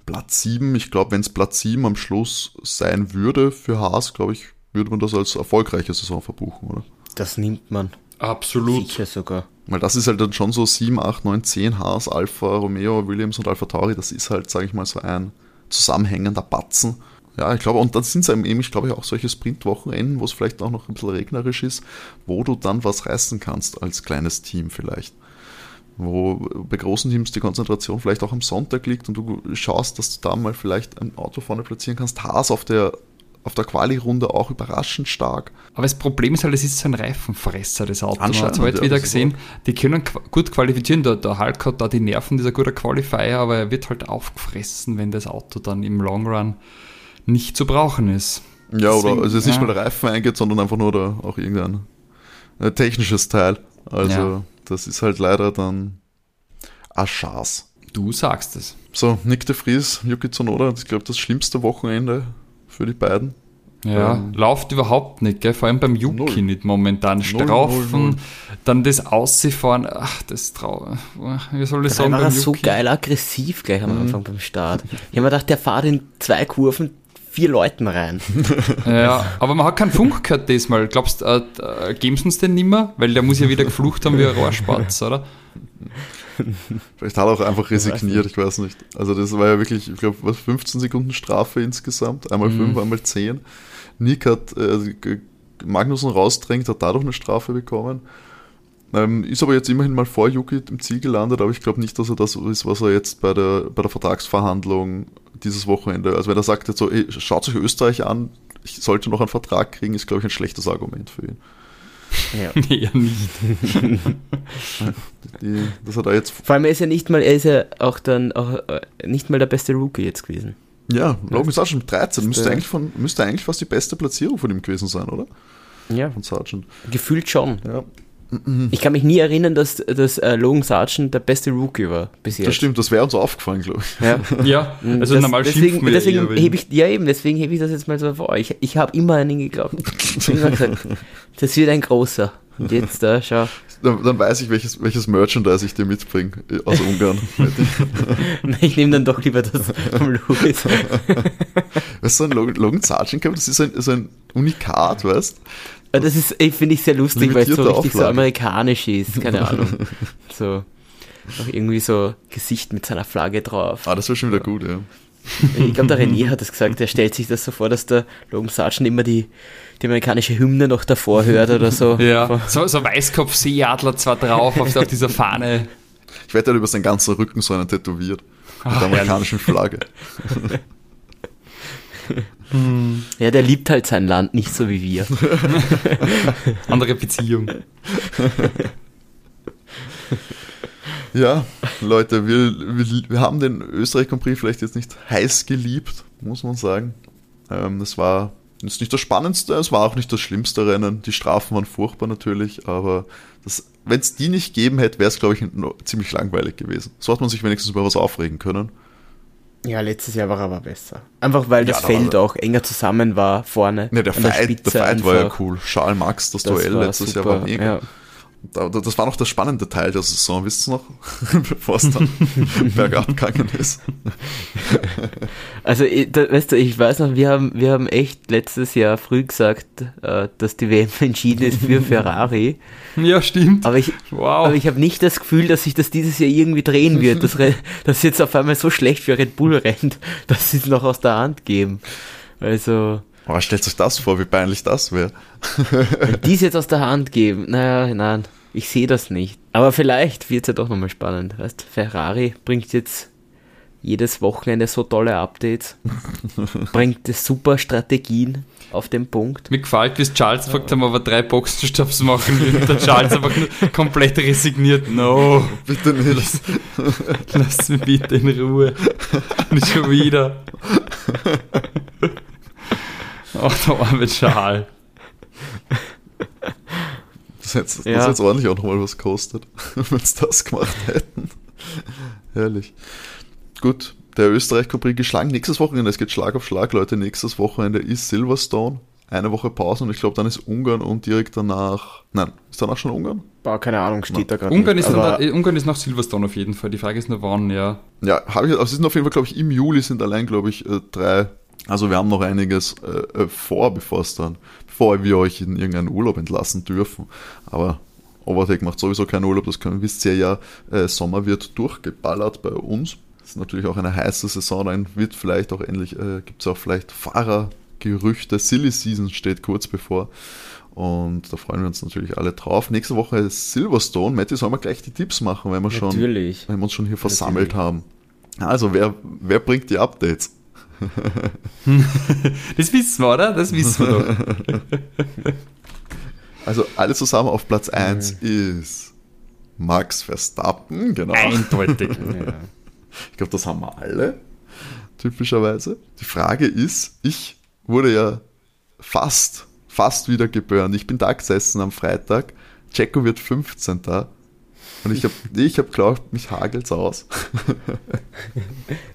Platz 7, ich glaube, wenn es Platz 7 am Schluss sein würde für Haas, glaube ich, würde man das als erfolgreiche Saison verbuchen, oder? Das nimmt man. Absolut. Sicher sogar. Weil das ist halt dann schon so 7, 8, 9, 10 Haas, Alfa Romeo, Williams und Alpha Tauri, das ist halt, sage ich mal, so ein zusammenhängender Batzen. Ja, ich glaube, und dann sind es eben, ich glaube, auch solche Sprintwochenenden, wo es vielleicht auch noch ein bisschen regnerisch ist, wo du dann was reißen kannst als kleines Team vielleicht. Wo bei großen Teams die Konzentration vielleicht auch am Sonntag liegt und du schaust, dass du da mal vielleicht ein Auto vorne platzieren kannst. Haas auf der auf der Quali-Runde auch überraschend stark. Aber das Problem ist halt, es ist so ein Reifenfresser, das Auto. Man hat es heute ja, wieder gesehen, die können gut qualifizieren. Der, der Hulk hat da die Nerven, dieser guter Qualifier, aber er wird halt aufgefressen, wenn das Auto dann im Long Run nicht zu brauchen ist. Ja, Deswegen, oder also es ist ja. nicht mal der Reifen eingeht, sondern einfach nur da auch irgendein äh, technisches Teil. Also ja. das ist halt leider dann Aschas. Du sagst es. So, Nick de Vries, Yuki Tsunoda, ich glaube das schlimmste Wochenende für die beiden. Ja, ähm, läuft überhaupt nicht, gell? vor allem beim Yuki null. nicht momentan. Strafen, dann das Aussiefahren, ach, das traurig. Wie soll ich sagen? War er so geil aggressiv gleich am mhm. Anfang beim Start. Ich habe mir gedacht, der fährt in zwei Kurven vier Leuten rein. [LAUGHS] ja, aber man hat keinen Funk gehört diesmal. Glaubst du, äh, äh, geben sie uns den nimmer? Weil der muss ja wieder geflucht haben wie ein Rohrspatz, oder? [LAUGHS] Vielleicht hat er auch einfach resigniert, ich weiß nicht. Also das war ja wirklich, ich glaube, was 15 Sekunden Strafe insgesamt, einmal mhm. 5, einmal 10. Nick hat äh, Magnussen rausdrängt, hat dadurch eine Strafe bekommen. Ähm, ist aber jetzt immerhin mal vor Yuki im Ziel gelandet, aber ich glaube nicht, dass er das ist, was er jetzt bei der, bei der Vertragsverhandlung dieses Wochenende, also wenn er sagt jetzt so, ey, schaut euch Österreich an, ich sollte noch einen Vertrag kriegen, ist glaube ich ein schlechtes Argument für ihn. Ja. [LAUGHS] ja nicht. Die, das hat er jetzt. Vor allem er ist ja nicht mal, er ist ja auch dann auch äh, nicht mal der beste Rookie jetzt gewesen. Ja, Logan Sargent mit 13 müsste eigentlich, von, müsste eigentlich fast die beste Platzierung von ihm gewesen sein, oder? Ja. Von Sargent. Gefühlt schon. Ja. Ich kann mich nie erinnern, dass, dass äh, Logan Sargent der beste Rookie war bis jetzt. Das stimmt, das wäre uns aufgefallen, glaube ich. Ja, [LAUGHS] ja also das, normal deswegen, deswegen hebe ich, ja eben, deswegen hebe ich das jetzt mal so vor. Ich, ich habe immer an ihn geglaubt. Ich immer gesagt, [LAUGHS] das wird ein großer. Und jetzt da, schau. Dann, dann, weiß ich, welches, welches Merchandise ich dir mitbringe äh, aus Ungarn. [LAUGHS] ich nehme dann doch lieber das vom Louis. weißt du, ein Logan, Logan Sargent, das ist ein, so ein Unikat, weißt du? Das ist, finde ich sehr lustig, weil es so richtig Auflage. so amerikanisch ist, keine [LAUGHS] Ahnung. So, auch irgendwie so Gesicht mit seiner Flagge drauf. Ah, das wäre schon wieder gut, ja. Ich glaube, der René [LAUGHS] hat es gesagt, er stellt sich das so vor, dass der Logan Sargent immer die, die amerikanische Hymne noch davor hört oder so. [LAUGHS] Ja, so, so Weißkopf-Seeadler zwar drauf auf, auf dieser Fahne. Ich werde dann über seinen ganzen Rücken so einen tätowiert. Mit der amerikanischen Flagge. Ja, der liebt halt sein Land nicht so wie wir. [LAUGHS] Andere Beziehung. Ja, Leute, wir, wir, wir haben den Österreich Prix vielleicht jetzt nicht heiß geliebt, muss man sagen. Ähm, das war ist nicht das Spannendste, es war auch nicht das schlimmste Rennen. Die Strafen waren furchtbar natürlich, aber wenn es die nicht gegeben hätte, wäre es, glaube ich, ziemlich langweilig gewesen. So hat man sich wenigstens über was aufregen können. Ja, letztes Jahr war aber besser. Einfach weil das ja, Feld auch enger zusammen war vorne. Ne, der Fight, der Fight war ja cool. Charles Max, das, das Duell letztes super, Jahr war mega. Ja. Das war noch der spannende Teil der Saison, wisst ihr noch? [LAUGHS] Bevor es dann [LAUGHS] bergab gegangen ist. Also, da, weißt du, ich weiß noch, wir haben, wir haben echt letztes Jahr früh gesagt, äh, dass die WM entschieden ist für [LAUGHS] Ferrari. Ja, stimmt. Aber ich, wow. aber ich habe nicht das Gefühl, dass sich das dieses Jahr irgendwie drehen wird, dass, dass jetzt auf einmal so schlecht für Red Bull rennt, dass sie es noch aus der Hand geben. Also. Aber stellt euch das vor, wie peinlich das wäre. Wenn die es jetzt aus der Hand geben, naja, nein, ich sehe das nicht. Aber vielleicht wird es ja doch nochmal spannend. Weißt, Ferrari bringt jetzt jedes Wochenende so tolle Updates, [LAUGHS] bringt super Strategien auf den Punkt. Mir gefällt, wie es Charles gefragt haben, aber drei Boxenstops machen will. Der Charles einfach komplett resigniert. No. Bitte nicht. Lass, lass mich bitte in Ruhe. Nicht schon wieder. [LAUGHS] Ach, der arme Charles. Das hätte ja. jetzt ordentlich auch nochmal was kostet, [LAUGHS] wenn es das gemacht hätten. Herrlich. Gut, der Österreich Grand geschlagen. Nächstes Wochenende, es geht Schlag auf Schlag, Leute. Nächstes Wochenende ist Silverstone. Eine Woche Pause und ich glaube, dann ist Ungarn und direkt danach. Nein, ist danach schon Ungarn? Boah, keine Ahnung, steht da gerade. Ungarn, ist da, Ungarn ist nach Silverstone auf jeden Fall. Die Frage ist nur wann, ja. Ja, habe ich, also es sind auf jeden Fall, glaube ich, im Juli sind allein, glaube ich, äh, drei. Also wir haben noch einiges äh, äh, vor, bevor es dann, bevor wir euch in irgendeinen Urlaub entlassen dürfen. Aber Overtake macht sowieso keinen Urlaub, das können, wisst ihr ja, äh, Sommer wird durchgeballert bei uns. Das ist natürlich auch eine heiße Saison, dann wird vielleicht auch endlich, äh, gibt es auch vielleicht Fahrergerüchte, Silly Season steht kurz bevor. Und da freuen wir uns natürlich alle drauf. Nächste Woche ist Silverstone. Matti, sollen wir gleich die Tipps machen, wenn wir, schon, Natürlich. wenn wir uns schon hier versammelt haben? Also, wer, wer bringt die Updates? [LAUGHS] Das wissen wir, oder? Das wissen wir doch. [LAUGHS] Also, alle zusammen auf Platz 1 ist Max Verstappen, genau. Eindeutig. [LAUGHS] Ja. Ich glaube, das haben wir alle, typischerweise. Die Frage ist, ich wurde ja fast, fast wieder geburnt. Ich bin da gesessen am Freitag. Checo wird 15. Und ich habe ich hab geglaubt, mich hagelt's aus.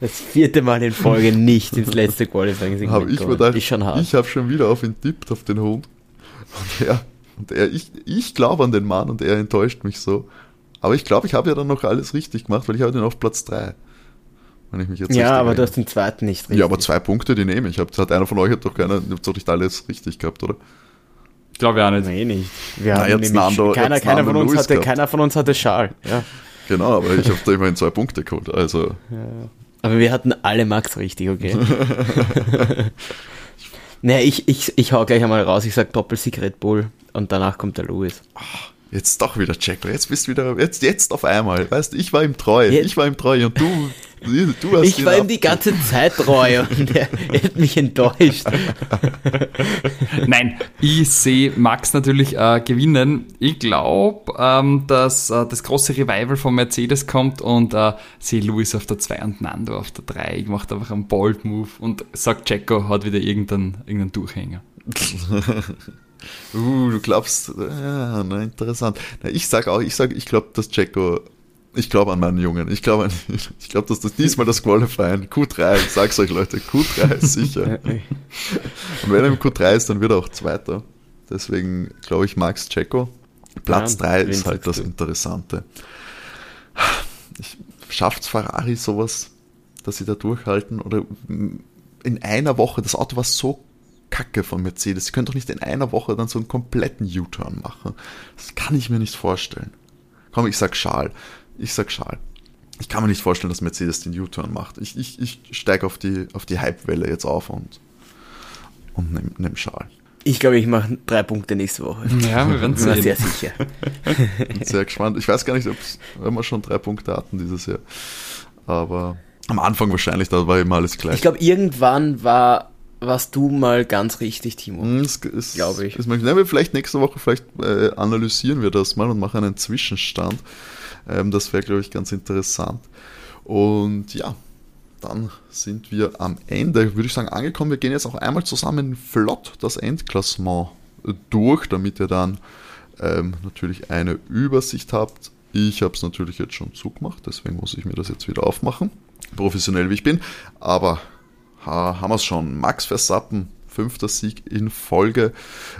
Das vierte Mal in Folge nicht ins letzte Qualifying habe ich mir gedacht, Ist schon hart. ich habe schon wieder auf ihn tippt, auf den Hund. Und er, und er ich, ich glaube an den Mann und er enttäuscht mich so. Aber ich glaube, ich habe ja dann noch alles richtig gemacht, weil ich habe den auf Platz 3. Wenn ich mich jetzt ja, aber du hast den zweiten nicht richtig. Ja, aber zwei Punkte, die nehme ich. Hab, hat einer von euch hat doch keiner, habt doch nicht alles richtig gehabt, oder? Ich glaube ja nicht. Nee, nicht. Wir Na, haben jetzt nämlich, Nando- keiner, keiner, von uns Lewis hatte, gehabt. keiner von uns hatte Schal. Ja. Genau, aber ich habe da immerhin zwei Punkte geholt. Also, Aber wir hatten alle Max richtig, okay? [LAUGHS] naja, ich, ich, ich hau gleich einmal raus. Ich sag Doppelsieg Red Bull und danach kommt der Louis. Jetzt doch wieder Checo. Jetzt bist du wieder, jetzt, jetzt auf einmal. Weißt du, ich war ihm treu. Jetzt- Ich war ihm treu und du, du hast Ich war ihm die ganze Zeit treu und er, er hat mich enttäuscht. [LAUGHS] Nein, ich sehe Max natürlich äh, gewinnen. Ich glaube, ähm, dass äh, das große Revival von Mercedes kommt und äh, sehe Lewis auf der 2 und Nando auf der 3. Ich mache einfach einen Bold Move und sag Checo hat wieder irgendeinen, irgendeinen Durchhänger. [LAUGHS] Uh, du glaubst, ja, na, interessant. Na, ich sag auch, ich sag, ich glaube, dass Checo, ich glaube an meinen Jungen. Ich glaube, [LAUGHS] ich glaube, dass das diesmal das Qualifying Q3, ich sag's euch Leute, Q3 ist sicher. Und wenn er im Q3 ist, dann wird er auch Zweiter. Deswegen glaube ich Max Checo. Platz Ja, 3 wen ist halt das? Interessante. Ich, schafft's Ferrari sowas, dass sie da durchhalten? Oder in einer Woche, das Auto war so kacke von Mercedes. Sie können doch nicht in einer Woche dann so einen kompletten U-Turn machen. Das kann ich mir nicht vorstellen. Komm, ich sag Schal. Ich sag Schal. Ich kann mir nicht vorstellen, dass Mercedes den U-Turn macht. Ich, ich, ich steige auf die, auf die Hype-Welle jetzt auf und, und nimm, nimm Schal. Ich glaube, ich mache drei Punkte nächste Woche. Ja, wir werden Bin mir sehr sehen. sicher. Bin sehr gespannt. Ich weiß gar nicht, ob wir schon drei Punkte hatten dieses Jahr. Aber am Anfang wahrscheinlich, da war immer alles gleich. Ich glaube, irgendwann war, warst du mal ganz richtig, Timo. Hm, es ist, Glaube ich. Ist. Nein, wir vielleicht nächste Woche, vielleicht äh, analysieren wir das mal und machen einen Zwischenstand. Ähm, das wäre, glaube ich, ganz interessant. Und ja, dann sind wir am Ende, würde ich sagen, angekommen. Wir gehen jetzt auch einmal zusammen flott das Endklassement äh, durch, damit ihr dann ähm, natürlich eine Übersicht habt. Ich habe es natürlich jetzt schon zugemacht, deswegen muss ich mir das jetzt wieder aufmachen. Professionell wie ich bin. Aber ha, haben wir es schon. Max Verstappen, fünfter Sieg in Folge,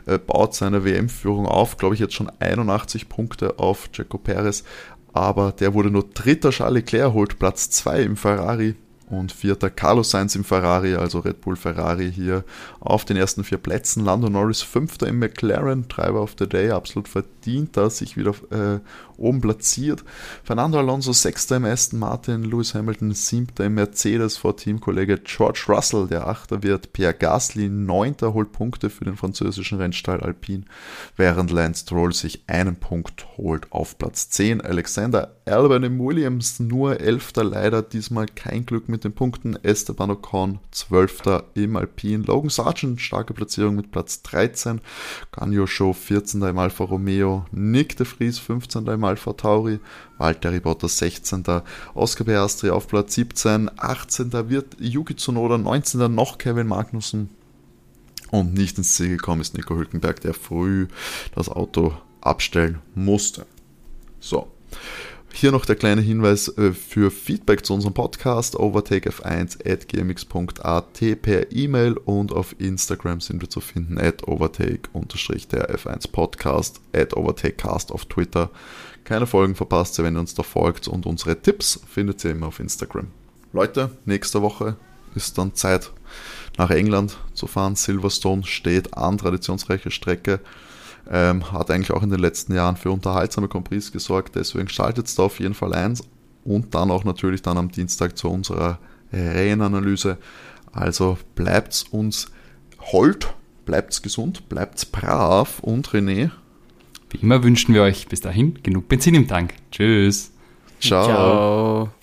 äh, baut seine WM-Führung auf. Glaube ich jetzt schon 81 Punkte auf Checo Perez. Aber der wurde nur dritter. Charles Leclerc holt Platz 2 im Ferrari und vierter Carlos Sainz im Ferrari, also Red Bull Ferrari hier auf den ersten vier Plätzen. Lando Norris fünfter im McLaren, Driver of the Day, absolut verdient, da sich wieder äh, oben platziert. Fernando Alonso sechster im Aston Martin, Lewis Hamilton siebter im Mercedes vor Teamkollege George Russell, der achter wird, Pierre Gasly neunter holt Punkte für den französischen Rennstall Alpine, während Lance Stroll sich einen Punkt holt auf Platz 10. Alexander Albon im Williams nur elfter, leider diesmal kein Glück mit den Punkten. Esteban Ocon zwölfter im Alpine. Logan Sargent starke Platzierung mit Platz 13. Ganyo Show 14. im Alfa Romeo. Nick de Vries 15. im Alfa Tauri. Valtteri Bottas 16. Oscar Piastri auf Platz 17. 18. wird Yuki Tsunoda. 19. noch Kevin Magnussen. Und nicht ins Ziel gekommen ist Nico Hülkenberg, der früh das Auto abstellen musste. So. Hier noch der kleine Hinweis äh, für Feedback zu unserem Podcast overtakef1 at gmx.at per E-Mail und auf Instagram sind wir zu finden at overtake-der F1 Podcast at overtakecast auf Twitter. Keine Folgen verpasst wenn ihr uns da folgt und unsere Tipps findet ihr immer auf Instagram. Leute, nächste Woche ist dann Zeit nach England zu fahren. Silverstone steht an, traditionsreiche Strecke. Ähm, hat eigentlich auch in den letzten Jahren für unterhaltsame Compris gesorgt, deswegen schaltet da auf jeden Fall eins und dann auch natürlich dann am Dienstag zu unserer Reihenanalyse. Also bleibt's uns hold, bleibt's gesund, bleibt's brav und René. Wie immer wünschen wir euch bis dahin genug Benzin im Tank. Tschüss. Ciao. Ciao.